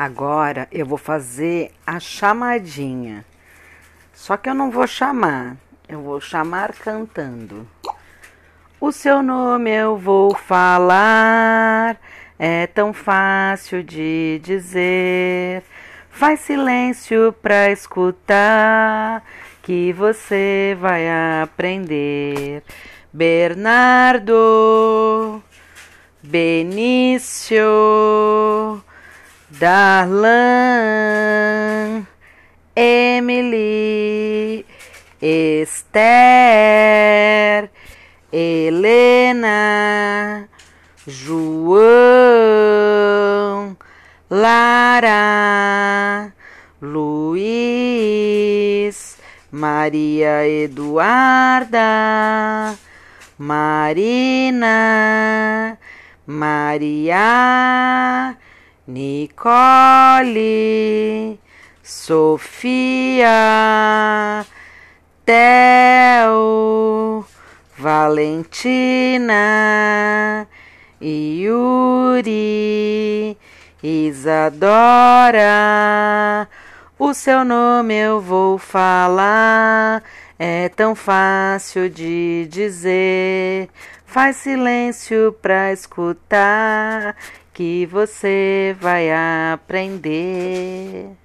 Agora eu vou fazer a chamadinha. Só que eu não vou chamar, eu vou chamar cantando. O seu nome eu vou falar, é tão fácil de dizer. Faz silêncio pra escutar, que você vai aprender. Bernardo, Benício. Darlan, Emily, Esther, Helena, João, Lara, Luiz, Maria Eduarda, Marina, Maria. Nicole, Sofia, Theo, Valentina, Yuri, Isadora. O seu nome eu vou falar, é tão fácil de dizer. Faz silêncio pra escutar que você vai aprender.